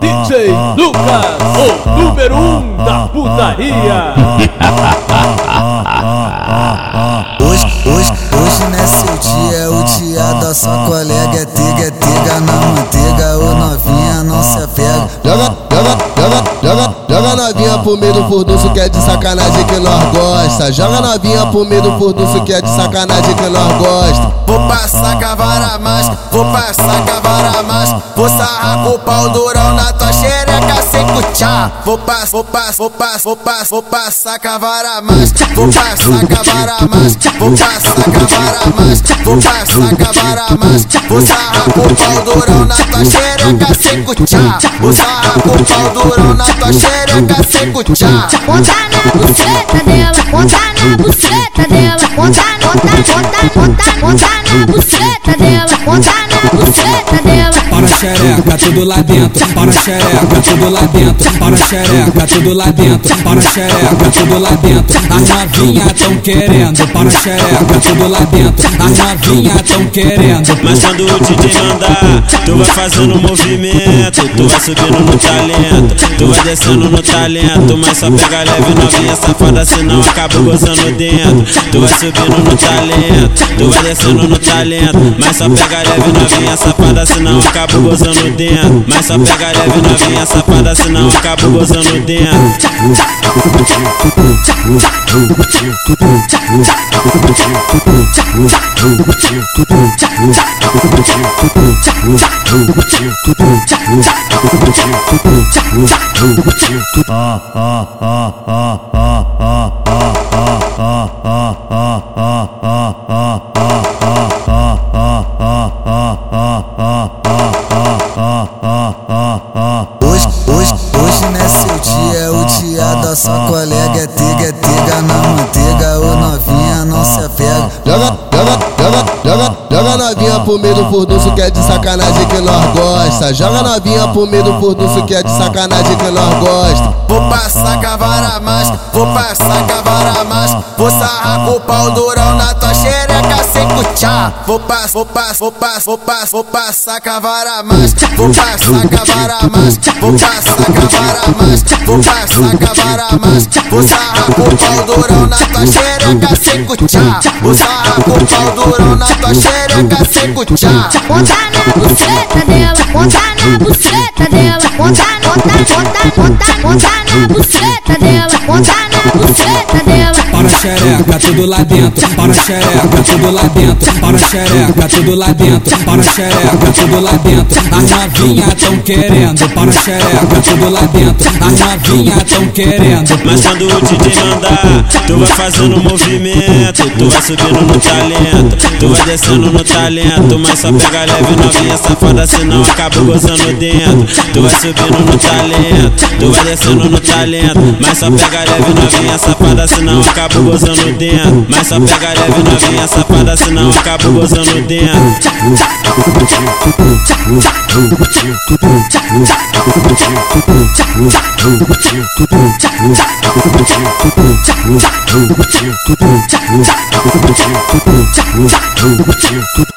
DJ Lucas, o número um da putaria. Hoje, hoje, hoje não é seu dia, é o dia da sua colega. É tiga, é tiga na manteiga, ô novinha não se apega. Joga, joga, joga, joga novinha pro meio do furdunço que é de sacanagem que nós gosta. Joga novinha pro meio do furdunço que é de sacanagem que nós gosta. Vou passar cavara mais, vou passar cavara mais. Vou sarrar com o pau durão na tua sem Vou passar, vou passar, vou passar, vou passar, vou passar cavara mais. Vou passar cavara mais, vou passar cavara mais. Vou passar cavara mais. Vou sarrar com pau durão na tua xereca sem cuchá. Vou sarrar com pau durão na tua xereca sem cuchá. Monta na buceta dela, monta na buceta dela, monta, monta, monta, monta, na buceta dela, monta na buceta dela. Para xereca, tudo lá dentro. Para xereca, tudo lá dentro. Para xereca, tudo lá dentro. Para xereca, tudo lá dentro. As novinhas tão querendo. Para xereca, tudo lá dentro. As novinhas tão querendo. Mas quando o DJ mandar, tu vai fazendo movimento, tu vai subindo no talento, tu vai descendo no talento, mas só pega leve novinha safada, senão acaba gozando dentro. Tu vai subindo no talento, tu vai descendo no talento, mas só pega leve novinha safada, senão acaba gozando dentro. Mas só pega leve novinha safada, senão acaba gozando dentro. Hoje, hoje, hoje não é seu dia, é o dia da sua colega. É tiga, é tiga na manteiga, ô novinha não se apega. Joga, joga, joga, joga, joga novinha pro meio do furdunço que é de sacanagem que nós gosta. Joga novinha pro meio do furdunço que é de sacanagem que nós gosta. Vou passar cavara mais, vou passar cavara mais. Vou sarrar o pau durão na tua xereca sem cuchá. Vou passar, vou passar, vou passar, vou passar, vou passar cavara mais. Vou passar cavara mais, vou passar cavara mais. Vou passar cavara mais. Vou sarrar o pau durão na tua xereca sem cuchá. Vou sarrar o pau durão na tua xereca sem cuchá. Monta na buceta dela, monta na buceta dela, monta, monta, monta, monta, monta na buceta dela, monta na buceta xereca, tudo lá dentro. Para xereca, tudo lá dentro. Para xereca, tudo lá dentro. Para xereca, tudo lá dentro. As novinhas tão querendo. Para xereca, tudo lá dentro. As novinhas tão querendo. Mas quando o DJ mandar, tu vai fazendo movimento, tu vai subindo no talento, tu vai descendo no talento, mas só pega leve novinha safada, senão acaba gozando dentro. Tu vai subindo no talento, tu vai descendo no talento, mas só pega leve novinha safada, senão acaba gozando dentro. Mas só pega leve novinha safada, senão acaba gozando dentro. Tudo